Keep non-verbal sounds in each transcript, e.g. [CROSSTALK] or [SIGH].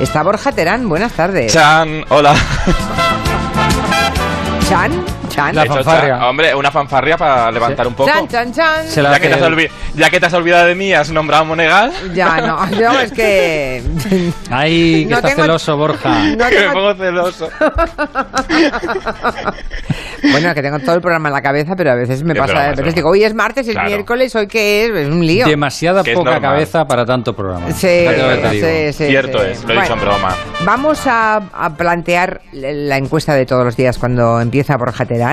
Está Borja Terán, buenas tardes. Chan, hola. Chan, Chan. La fanfarria. Hombre, una fanfarria para levantar un poco. Chan, chan, chan. Se la Ya que, te has hace- olvi- ya que te has olvidado de mí, has nombrado a Monegal. Ya, no, yo [LAUGHS] es que... Ay, que No está tengo- celoso, Borja. [LAUGHS] No que me tengo- pongo celoso. [LAUGHS] Bueno, que tengo todo el programa en la cabeza, pero a veces me Es pasa, broma, a veces digo, hoy es martes, es Claro. miércoles, hoy qué es, es un lío. Demasiada Que es poca normal. cabeza para tanto programa. Sí, Fíjate lo que te digo. sí, sí, Cierto sí. es, lo he dicho en Bueno, broma. Vamos a, a plantear la encuesta de todos los días cuando empieza Borja Terán.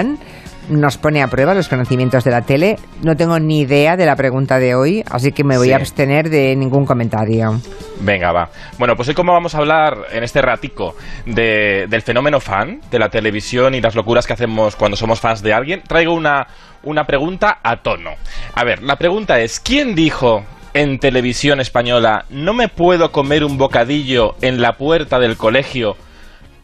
Nos pone a prueba los conocimientos de la tele. No tengo ni idea de la pregunta de hoy, así que me voy Sí. a abstener de ningún comentario. Venga, va. Bueno, pues hoy como vamos a hablar en este ratico de- del fenómeno fan, de la televisión y las locuras que hacemos cuando somos fans de alguien, traigo una, una pregunta a tono. A ver, la pregunta es, ¿quién dijo en televisión española no me puedo comer un bocadillo en la puerta del colegio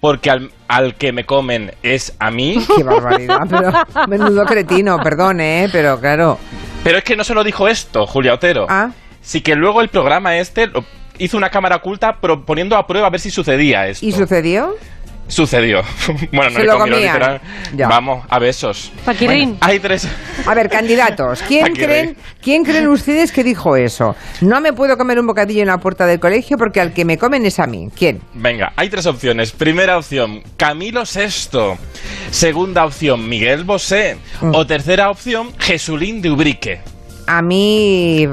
porque al, al que me comen es a mí? [LAUGHS] Qué barbaridad, pero [LAUGHS] menudo cretino, perdón, ¿eh? Pero claro. Pero es que no solo dijo esto, Julia Otero. Ah, Sí que luego el programa este lo- hizo una cámara oculta pro- poniendo a prueba a ver si sucedía esto. ¿y sucedió? Sucedió. [LAUGHS] bueno, no Se lo comieron. Vamos, a besos. Paquirín. Hay tres. A ver, candidatos, [LAUGHS] ¿quién creen. ¿quién creen ustedes que dijo eso? No me puedo comer un bocadillo en la puerta del colegio porque al que me comen es a mí. ¿Quién? Venga, hay tres opciones. Primera opción, Camilo VI. Segunda opción, Miguel Bosé. Mm. O tercera opción, Jesulín de Ubrique. A mí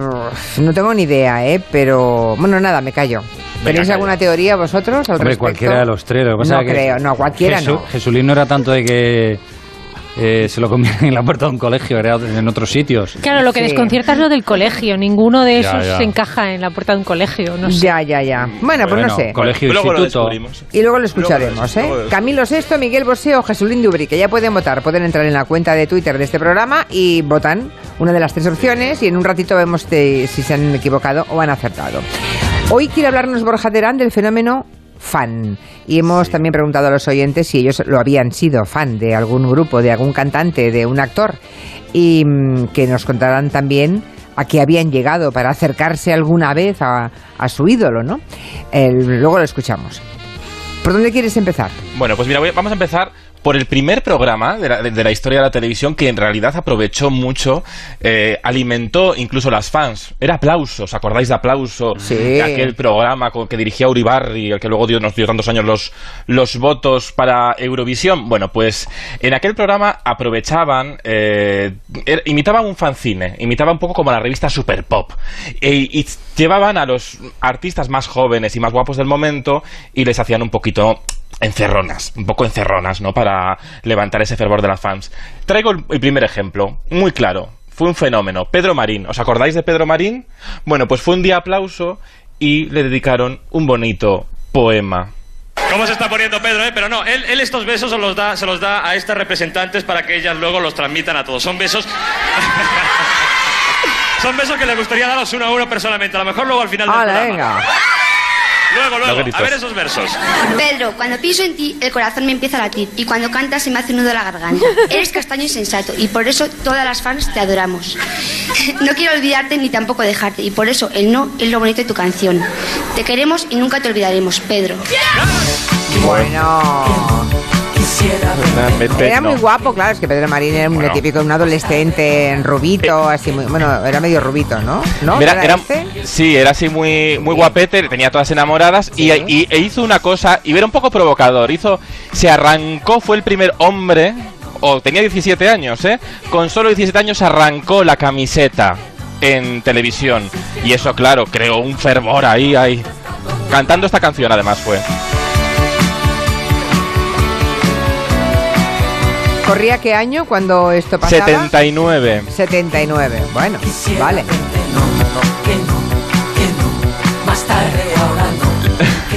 no tengo ni idea, ¿eh? Pero bueno, nada, me callo. ¿Tenéis alguna teoría vosotros al Hombre, respecto? cualquiera de los tres. Lo que pasa no es que creo, no, cualquiera Jesu- no. Jesulín no era tanto de que eh, se lo comían en la puerta de un colegio, era en otros sitios. Claro, lo que Sí. desconcierta es lo del colegio. Ninguno de Ya, esos ya. se encaja en la puerta de un colegio. No sé. Ya, ya, ya. Bueno, pues no sé. Colegio, Luego instituto. Y luego lo escucharemos, Luego lo- ¿eh? Camilo VI, Miguel Bosé o Jesulín de Ubrique. Ya pueden votar, pueden entrar en la cuenta de Twitter de este programa y votan una de las tres opciones y en un ratito vemos de- si se han equivocado o han acertado. Hoy quiere hablarnos Borja Terán del fenómeno fan y hemos también preguntado a los oyentes si ellos lo habían sido fan de algún grupo, de algún cantante, de un actor y mm, que nos contarán también a qué habían llegado para acercarse alguna vez a, a su ídolo, ¿no? El- luego lo escuchamos. ¿Por dónde quieres empezar? Bueno, pues mira, voy- vamos a empezar por el primer programa de la, de- de la historia de la televisión que en realidad aprovechó mucho, eh, alimentó incluso las fans. Era aplauso, ¿os acordáis de aplauso? Sí. De aquel programa con- que dirigía Uribarri, el que luego dio, nos dio tantos años los, los votos para Eurovisión. Bueno, pues en aquel programa aprovechaban, eh, er- imitaban un fanzine, imitaba un poco como la revista Super Pop. E- y llevaban a los artistas más jóvenes y más guapos del momento y les hacían un poquito encerronas, un poco encerronas, ¿no? Para levantar ese fervor de las fans. Traigo el, el primer ejemplo, muy claro. Fue un fenómeno. Pedro Marín. ¿Os acordáis de Pedro Marín? Bueno, pues fue un día aplauso y le dedicaron un bonito poema. ¿Cómo se está poniendo Pedro, eh? Pero no, él, él estos besos se los, da, se los da a estas representantes para que ellas luego los transmitan a todos. Son besos... [LAUGHS] Son besos que le gustaría daros uno a uno personalmente. A lo mejor luego al final del ¡Hala, programa. venga! Luego, luego. A ver esos versos. Pedro, cuando pienso en ti, el corazón me empieza a latir y cuando cantas se me hace un nudo a la garganta. [LAUGHS] Eres castaño y sensato y por eso todas las fans te adoramos. No quiero olvidarte ni tampoco dejarte y por eso el no es lo bonito de tu canción. Te queremos y nunca te olvidaremos, Pedro. Bueno, era muy guapo, claro, es que Pedro Marín era un Bueno. típico, un adolescente rubito, así muy, bueno, era medio rubito, ¿no? ¿No? Era- ¿Era era- este? Sí, era así muy, muy guapete, tenía todas enamoradas y, Sí. y- e hizo una cosa, y era un poco provocador, hizo, se arrancó, fue el primer hombre, o tenía 17 años, ¿eh? Con solo 17 años arrancó la camiseta en televisión. Y eso, claro, creó un fervor ahí, ahí. Cantando esta canción además fue. ¿Corría qué año cuando esto pasaba? 79. 79, bueno, vale.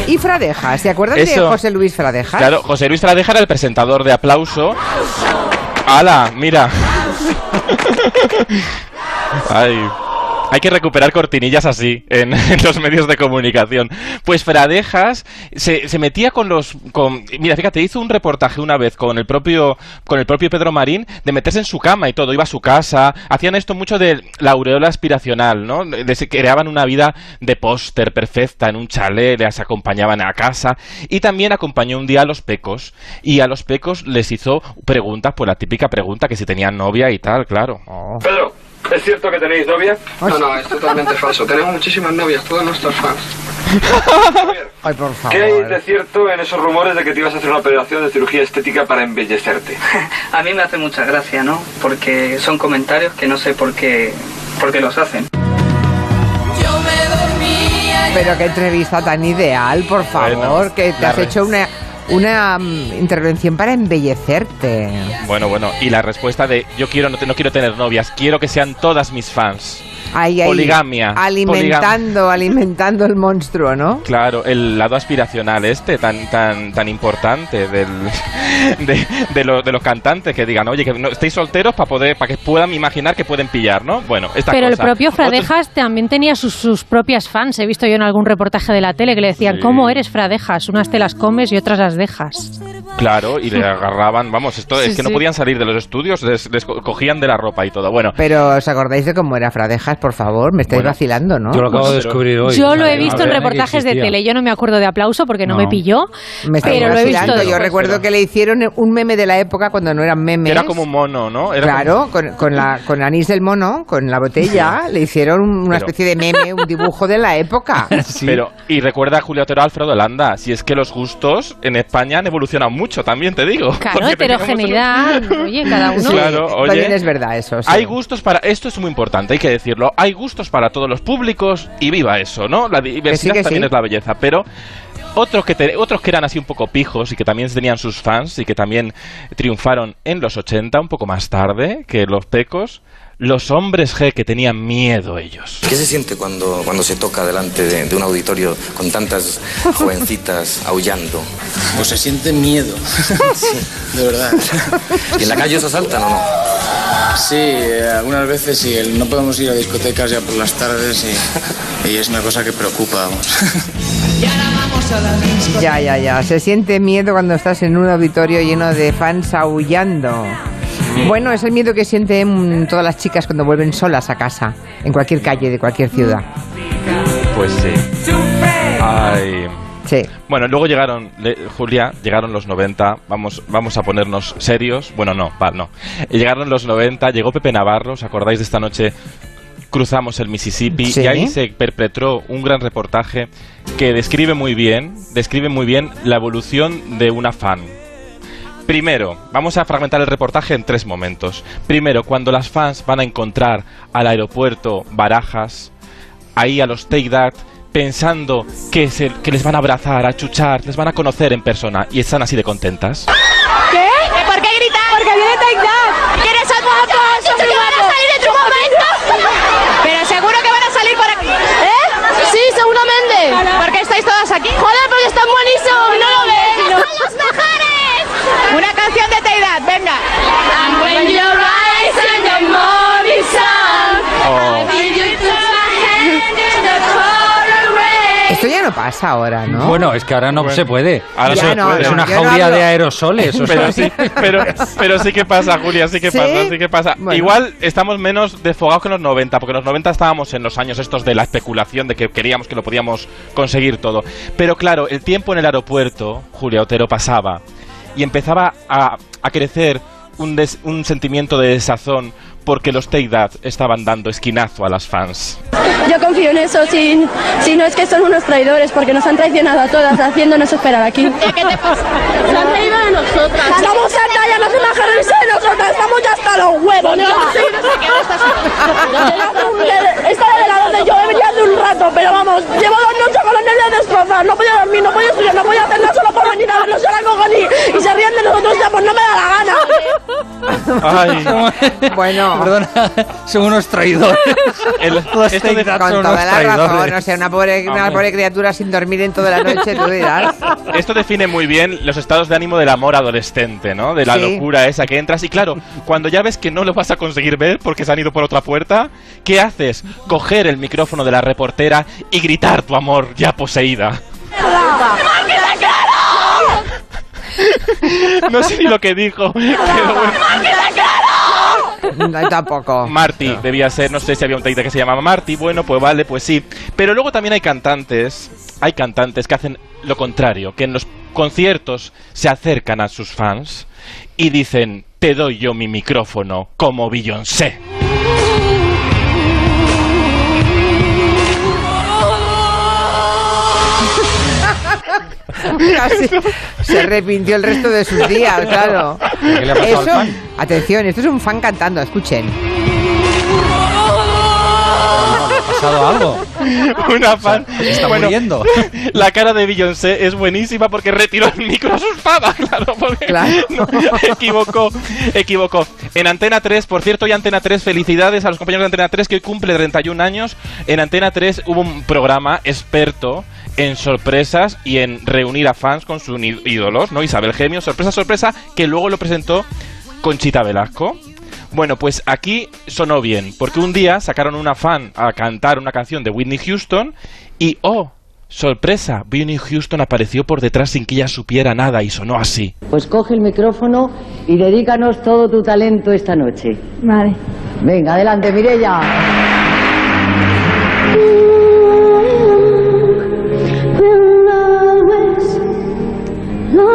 Y Fradejas, ¿se acuerdan de Eso. José Luis Fradejas? Claro, José Luis Fradeja era el presentador de aplauso. ¡Hala! Mira. [LAUGHS] Ay. Hay que recuperar cortinillas así en, [LAUGHS] en los medios de comunicación. Pues Fradejas se, se metía con los... Con, mira, fíjate, hizo un reportaje una vez con el propio con el propio Pedro Marín de meterse en su cama y todo. Iba a su casa. Hacían esto mucho de la aureola aspiracional, ¿no? Se creaban una vida de póster perfecta en un chalet, les acompañaban a casa. Y también acompañó un día a los pecos. Y a los pecos les hizo preguntas, pues la típica pregunta que si tenían novia y tal, claro. Pedro, [LAUGHS] ¿es cierto que tenéis novia? No, no, es totalmente falso. Tenemos muchísimas novias, todos nuestros fans. [LAUGHS] Ay, por ¿Qué hay de favor. cierto en esos rumores de que te ibas a hacer una operación de cirugía estética para embellecerte? [LAUGHS] A mí me hace mucha gracia, ¿no? Porque son comentarios que no sé por qué, por qué los hacen. Pero qué entrevista tan ideal, por favor, Bueno, que te has re- hecho una, una mm, intervención para embellecerte. Bueno, bueno, y la respuesta de yo quiero no, te- no quiero tener novias, quiero que sean todas mis fans. Ahí, ahí, Poligamia, Alimentando, alimentando el monstruo, ¿no? Claro, el lado aspiracional este tan tan tan importante del, [LAUGHS] de, de, lo- de los cantantes que digan, oye, que no, estéis solteros para poder para que puedan imaginar que pueden pillar, ¿no? Bueno, esta Pero el propio Otro- Fradejas también tenía sus, sus propias fans. He visto yo en algún reportaje de la tele que le decían, Sí. ¿cómo eres Fradejas? Unas te las comes y otras las dejas. Claro, y le agarraban, vamos, esto Sí, es que no podían salir de los estudios, les, les co- cogían de la ropa y todo. Bueno, Pero ¿os acordáis de cómo era Fradejas, por favor? Me estáis Bueno, vacilando, ¿no? Yo lo acabo de descubrir hoy. Yo lo he visto en reportajes de tele. Yo no me acuerdo de aplauso porque no, No. me pilló. Me pero lo he visto. vacilando. Yo recuerdo que le hicieron un meme de la época cuando no eran memes. era como un mono, ¿no? Era Claro, con, con, la, con anís del mono, con la botella, le hicieron una Pero- especie de meme, un dibujo de la época. [LAUGHS] Sí. Pero, y recuerda a Julio Otero Alfredo Landa, si es que los gustos en España han evolucionado mucho también, te digo. Claro, heterogeneidad. Oye, cada uno. Sí. Claro, oye. También es verdad eso. sí. Hay gustos para. Esto es muy importante, hay que decirlo. Hay gustos para todos los públicos y viva eso, ¿no? La diversidad que también sí. es la belleza. Pero otros que, te- otros que eran así un poco pijos y que también tenían sus fans y que también triunfaron en los 80, un poco más tarde que los pecos. Los hombres G que tenían miedo ellos. ¿Qué se siente cuando, cuando se toca delante de, de un auditorio con tantas jovencitas [LAUGHS] aullando? Pues se siente miedo. [LAUGHS] De verdad. ¿Y en la calle os asaltan o no? Sí, eh, algunas veces sí. el- No podemos ir a discotecas ya por las tardes y, y es una cosa que preocupa. vamos. [LAUGHS] Ya, ya, ya. Se siente miedo cuando estás en un auditorio lleno de fans aullando. Bueno, es el miedo que sienten todas las chicas cuando vuelven solas a casa, en cualquier calle de cualquier ciudad. Pues sí. Ay. Sí. Bueno, luego llegaron, le- Julia, llegaron los 90, vamos, vamos a ponernos serios. Bueno, no, va, no. Llegaron los 90, llegó Pepe Navarro, ¿os acordáis de esta noche? Cruzamos el Mississippi Sí. y ahí se perpetró un gran reportaje que describe muy bien, describe muy bien la evolución de una fan. Primero, vamos a fragmentar el reportaje en tres momentos. Primero, cuando las fans van a encontrar al aeropuerto Barajas, ahí a los Take That, pensando que, se- que les van a abrazar, a chuchar, les van a conocer en persona y están así de contentas. ¿Qué? ¿Por qué gritar? Porque viene Take That. ¿Quieres muy guapos? salir en tu momento? Pero seguro que van a salir por aquí. ¿Eh? Sí, seguramente. ¿Por qué estáis todas aquí? Joder, pasa ahora, ¿no? Bueno, es que ahora no se puede. Ahora es una no jauría de aerosoles. o [LAUGHS] Pero sea. [LAUGHS] sí, pero, pero sí que pasa, Julia, sí que ¿Sí? pasa, sí que pasa. Bueno. Igual estamos menos desfogados que en los 90, porque en los 90 estábamos en los años estos de la especulación, de que queríamos que lo podíamos conseguir todo. Pero claro, el tiempo en el aeropuerto, Julia Otero, pasaba y empezaba a, a crecer un, des- un sentimiento de desazón porque los Take That estaban dando esquinazo a las fans. Yo confío en eso, si, si no es que son unos traidores, porque nos han traicionado a todas, haciéndonos esperar aquí. ¿Qué te pasa? Se han traído a nosotras. Estamos hartas, ya no se bajan de nosotras, estamos ya hasta los huevos. ¿no? Esta de la donde yo venía hace un rato, pero vamos, llevo dos noches con los nervios destrozados, no podía dormir, no podía estudiar, no podía hacer nada solo por venir a vernos a la cojoní y se ríen de nosotros ya, pues no me da la gana. Ay. [LAUGHS] Bueno. Perdona, son unos traidores. El- [LAUGHS] Los esto de- Con son toda unos la razón, o sea, una pobre, una pobre criatura sin dormir en toda la noche, tú dirás. Esto define muy bien los estados de ánimo del amor adolescente, ¿no? De la Sí. locura esa que entras. Y claro, cuando ya ves que no lo vas a conseguir ver porque se han ido por otra puerta, ¿qué haces? Coger el micrófono de la reportera y gritar tu amor ya poseída. No sé ni lo que dijo, pero bueno. No, tampoco. Marty debía ser, no sé si había un taita que se llamaba Marty, bueno, pues vale, pues sí. Pero luego también hay cantantes, hay cantantes que hacen lo contrario, que en los conciertos se acercan a sus fans y dicen, te doy yo mi micrófono como Beyoncé. [LAUGHS] Casi se arrepintió el resto de sus días, claro. ¿Qué le ha pasado al Eso, fan? atención, esto es un fan cantando, escuchen. ¿Le ha pasado algo? Una fan. Se está Bueno, muriendo. [LAUGHS] La cara de Beyoncé es buenísima porque retiró el micro a su espada, [LAUGHS] claro, porque Claro. no, equivocó, equivocó. En Antena 3, por cierto, y Antena 3, felicidades a los compañeros de Antena 3 que hoy cumple 31 años. En Antena 3 hubo un programa experto en sorpresas y en reunir a fans con sus ídolos, ¿no? Isabel Gemio, sorpresa, sorpresa, que luego lo presentó Conchita Velasco. Bueno, pues aquí sonó bien, porque un día sacaron una fan a cantar una canción de Whitney Houston y, oh, sorpresa, Whitney Houston apareció por detrás sin que ella supiera nada y sonó así. Pues coge el micrófono y dedícanos todo tu talento esta noche. Vale. Venga, adelante, Mirella.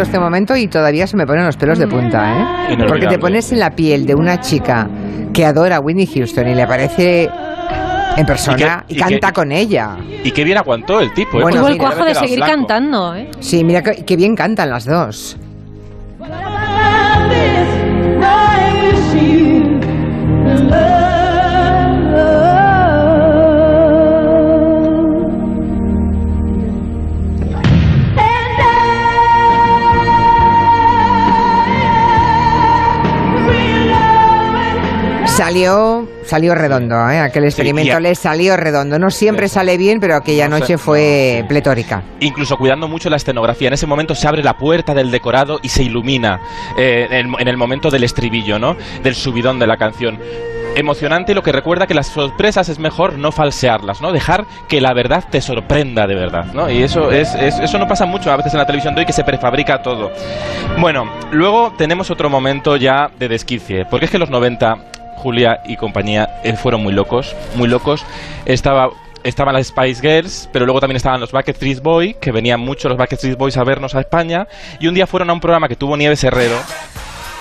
recuerdo este momento y todavía se me ponen los pelos de punta, ¿eh? Porque te pones en la piel de una chica que adora a Whitney Houston y le aparece en persona y, Y que- y canta que- con ella. Y qué bien aguantó el tipo, ¿eh? Bueno, Tuvo el sí, cuajo de seguir cantando, ¿eh? Sí, mira qué, qué bien cantan las dos. Salió, salió redondo, ¿eh? Aquel experimento le salió redondo. No siempre sale bien, pero aquella No sé, noche fue pletórica. incluso cuidando mucho la escenografía. En ese momento se abre la puerta del decorado y se ilumina eh, en, en el momento del estribillo, ¿no? Del subidón de la canción. Emocionante y lo que recuerda que las sorpresas es mejor no falsearlas, ¿no? Dejar que la verdad te sorprenda de verdad, ¿no? Y eso es, es- eso no pasa mucho a veces en la televisión de hoy que se prefabrica todo. Bueno, luego tenemos otro momento ya de desquicie, porque es que los 90 Julia y compañía eh, fueron muy locos, muy locos. Estaba estaban las Spice Girls, pero luego también estaban los Backstreet Boys, que venían mucho los Backstreet Boys a vernos a España, y un día fueron a un programa que tuvo Nieves Herrero.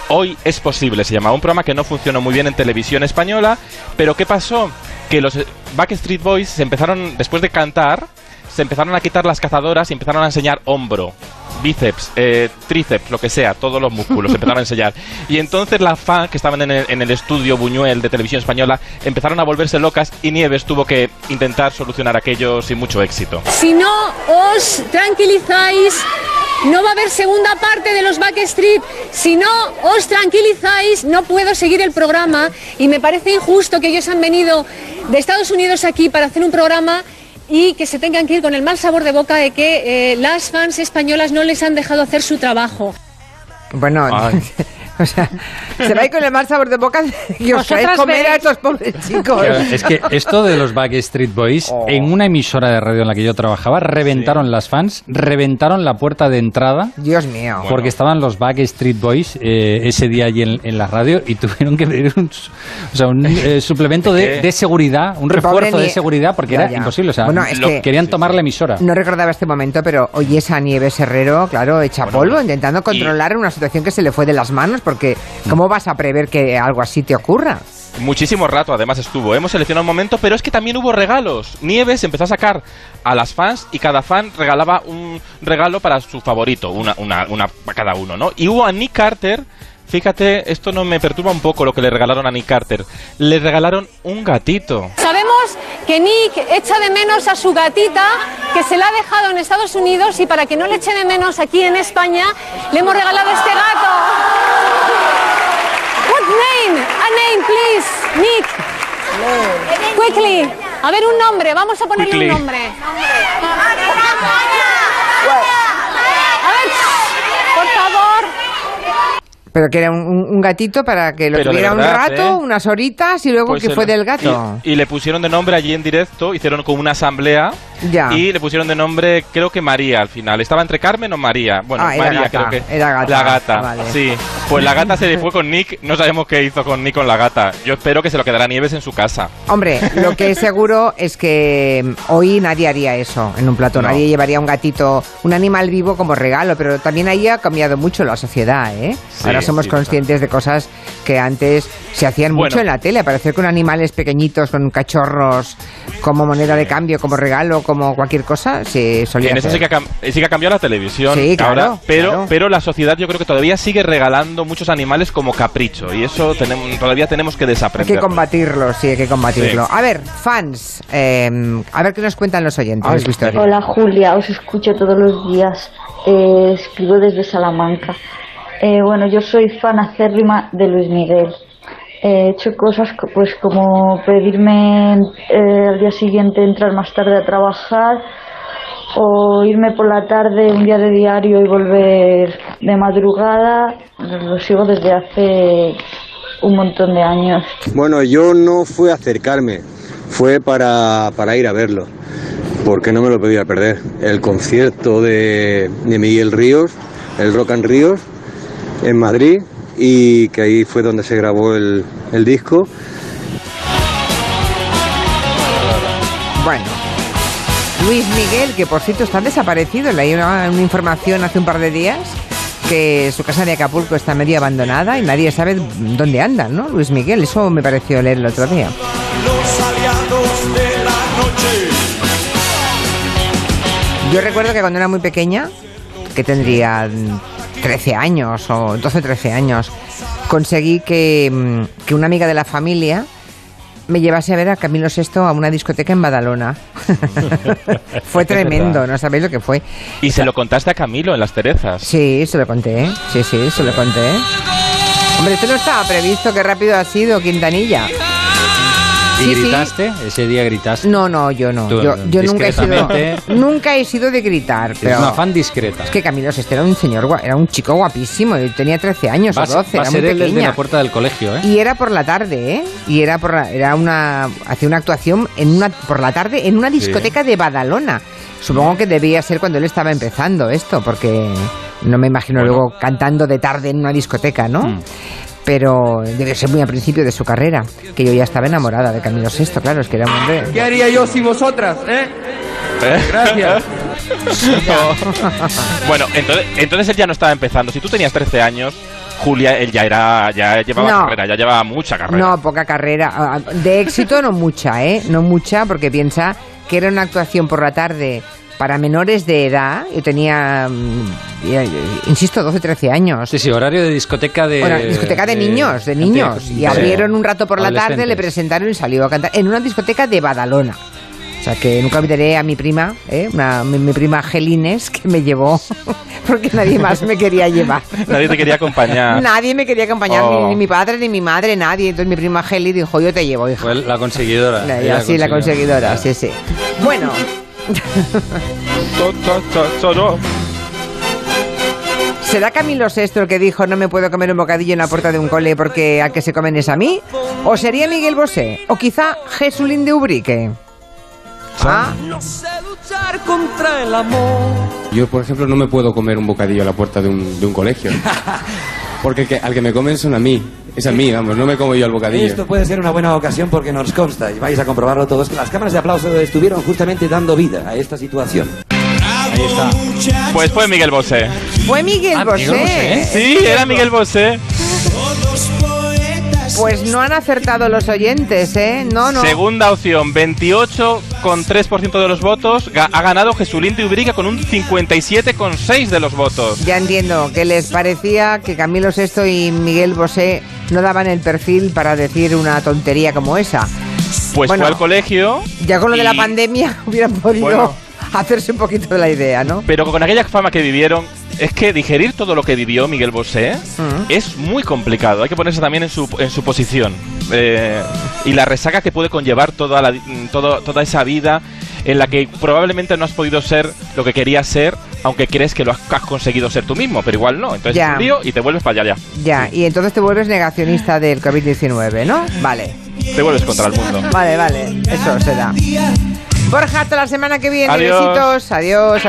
Hoy es posible, se llamaba un programa que no funcionó muy bien en televisión española, pero ¿qué pasó? Que los Backstreet Boys se empezaron, después de cantar, se empezaron a quitar las cazadoras y empezaron a enseñar hombro, bíceps, eh, tríceps, lo que sea, todos los músculos, [LAUGHS] empezaron a enseñar. Y entonces las fans que estaban en el, en el estudio Buñuel de televisión española empezaron a volverse locas y Nieves tuvo que intentar solucionar aquello sin mucho éxito. Si no os tranquilizáis, no va a haber segunda parte de los Backstreet. Si no os tranquilizáis, no puedo seguir el programa. Y me parece injusto que ellos han venido de Estados Unidos aquí para hacer un programa y que se tengan que ir con el mal sabor de boca de que eh, las fans españolas no les han dejado hacer su trabajo. Bueno. [LAUGHS] [LAUGHS] o sea, se va a ir con el mal sabor de boca que os Vosotras traéis comer a estos pobres chicos. Claro, es que [LAUGHS] esto de los Backstreet Boys, Oh. en una emisora de radio en la que yo trabajaba, reventaron las fans, reventaron la puerta de entrada. Dios mío. Porque estaban los Backstreet Boys eh, ese día allí en, en la radio y [LAUGHS] tuvieron que pedir un, o sea, un eh, suplemento de, de seguridad, un refuerzo de seguridad porque Ya, era ya. imposible. O sea, Bueno, es lo- que- querían tomar la emisora. No recordaba este momento, pero hoy esa Nieves Herrero, claro, echa polvo, intentando controlar una situación que se le fue de las manos, porque ¿cómo vas a prever que algo así te ocurra? Muchísimo rato, además estuvo. Hemos seleccionado un momento, pero es que también hubo regalos. Nieves empezó a sacar a las fans y cada fan regalaba un regalo para su favorito, una, una, una para cada uno, ¿no? Y hubo a Nick Carter. Fíjate, esto no me perturba un poco lo que le regalaron a Nick Carter. Le regalaron un gatito. Sabemos que Nick echa de menos a su gatita, que se la ha dejado en Estados Unidos y para que no le eche de menos aquí en España, le hemos regalado este gato. Name? Please. Nick. Quickly. A ver, un nombre. Vamos a ponerle Quickly. un nombre. A ver, por favor. Pero que era un, gatito para que lo Pero tuviera verdad, un rato, ¿eh? unas horitas y luego Pues que el- fue del gato. Y, y le pusieron de nombre allí en directo, hicieron como una asamblea. Ya. Y le pusieron de nombre, creo que María al final. Estaba entre Carmen o María. Bueno, Ah, María gata, creo que. era gata, La gata, vale. sí. Pues la gata se le fue con Nick. No sabemos qué hizo con Nick con la gata. Yo espero que se lo quedará Nieves en su casa. Hombre, lo que es seguro es que mm, hoy nadie haría eso en un plato. No. Nadie llevaría un gatito, un animal vivo como regalo, pero también ahí ha cambiado mucho la sociedad, ¿eh? Sí, Ahora somos sí, conscientes de cosas que antes se hacían Bueno. mucho en la tele, aparecer con animales pequeñitos, con cachorros, como moneda de cambio, como regalo, como cualquier cosa, se solía En eso hacer. sí que, ha, sí que ha cambiado la televisión Sí, claro, ahora, pero, claro. pero la sociedad yo creo que todavía sigue regalando muchos animales como capricho y eso tenemos, todavía tenemos que Hay desaprender. que combatirlo, sí, hay que combatirlo. Sí. A ver, fans, eh, a ver qué nos cuentan los oyentes. Hola Julia, os escucho todos los días. Eh, escribo desde Salamanca. Eh, bueno, yo soy fan acérrima de Luis Miguel. He hecho cosas co- pues como pedirme eh, al día siguiente entrar más tarde a trabajar o irme por la tarde un día de diario y volver de madrugada. Lo sigo desde hace un montón de años. Bueno, yo no fui a acercarme, fue para, para ir a verlo, porque no me lo podía perder. El concierto de, de Miguel Ríos, el Rock and Ríos, en Madrid, y que ahí fue donde se grabó el, el disco. Bueno, Luis Miguel, que por cierto está desaparecido, leí una, una información hace un par de días que su casa de Acapulco está medio abandonada y nadie sabe dónde anda, ¿no? Luis Miguel, eso me pareció leer el otro día. Los aliados de la noche. Yo recuerdo que cuando era muy pequeña, que tendría 13 años o 12 13 años, conseguí que, mm, que una amiga de la familia me llevase a ver a Camilo VI a una discoteca en Badalona. [LAUGHS] fue tremendo, no sabéis lo que fue. Y se lo contaste a Camilo en Las Terezas. Sí, se lo conté. Sí, sí, se lo conté. Hombre, esto no estaba previsto. Qué rápido ha sido, Quintanilla. ¿Y Sí, sí. gritaste? Ese día gritaste. No, no, yo no. Tú, yo yo nunca he sido, nunca he sido de gritar. Es Pero una fan discreta. es que Camilo Sesto era un señor, era un chico guapísimo. Yo tenía 13 años Va, o a- 12, va a era ser muy el de pequeña. la puerta del colegio, ¿eh? Y era por la tarde, ¿eh? Y era por la- era una hacía una actuación en una por la tarde en una discoteca de Badalona. Supongo que debía ser cuando él estaba empezando esto, porque no me imagino luego cantando de tarde en una discoteca, ¿no? Mm. Pero debe ser muy al principio de su carrera, que yo ya estaba enamorada de Camilo VI, claro, es que era un hombre. ¿Qué haría yo sin vosotras, eh? ¿Eh? Gracias. [LAUGHS] bueno, entonces, entonces él ya no estaba empezando. Si tú tenías 13 años, Julia, él ya era, ya llevaba No. carrera, ya llevaba mucha carrera. No, poca carrera. Ah, De éxito no mucha, ¿eh? No mucha, porque piensa que era una actuación por la tarde para menores de edad. Yo tenía, mm, insisto, 12, 13 años. Sí, sí, horario de discoteca de... Bueno, discoteca de niños, de niños. Y de- abrieron un rato por la tarde, le presentaron y salió a cantar en una discoteca de Badalona. O sea, que nunca olvidaré a mi prima, ¿eh? Una- mi, mi prima Gelines, que me llevó, [LAUGHS] porque nadie más me quería llevar. Nadie te quería acompañar. Nadie me quería acompañar, Oh. ni, ni mi padre, ni mi madre, nadie. Entonces mi prima Geli dijo, yo te llevo, hija. Fue la conseguidora. La- ella sí, la conseguidora, sí, sí. Bueno, ¿será Camilo VI el que dijo no me puedo comer un bocadillo en la puerta de un cole porque al que se comen es a mí? ¿O sería Miguel Bosé? ¿O quizá Jesulín de Ubrique? Ah, No sé luchar contra el amor. Yo, por ejemplo, no me puedo comer un bocadillo a la puerta de un, de un colegio. [LAUGHS] Porque el que- al que me comen son a mí. Es a mí, vamos, no me como yo el bocadillo. Esto puede ser una buena ocasión porque nos consta, y vais a comprobarlo todos, que las cámaras de aplauso estuvieron justamente dando vida a esta situación. Ahí está. Pues fue Miguel Bosé. fue Miguel Bosé. Sí, era Miguel Bosé. Pues no han acertado los oyentes, ¿eh? No, no. Segunda opción, 28,3% de los votos. Ha ganado Jesulín de Ubrique con un 57,6% de los votos. Ya entiendo que les parecía que Camilo VI y Miguel Bosé no daban el perfil para decir una tontería como esa. Pues Bueno, fue al colegio. Ya con lo de la pandemia [LAUGHS] hubieran podido Bueno. hacerse un poquito de la idea, ¿no? Pero con aquella fama que vivieron, es que digerir todo lo que vivió Miguel Bosé Mm. es muy complicado. Hay que ponerse también en su, en su posición. Eh, y la resaca que puede conllevar toda, la, todo- toda esa vida en la que probablemente no has podido ser lo que querías ser, aunque crees que lo has, has conseguido ser tú mismo, pero igual no. Entonces Ya. es un lío y te vuelves para allá. Ya, y entonces te vuelves negacionista del COVID-19, ¿no? Vale. Te vuelves contra el mundo. Vale, vale, eso se da. Borja, hasta la semana que viene. Adiós. Besitos, adiós.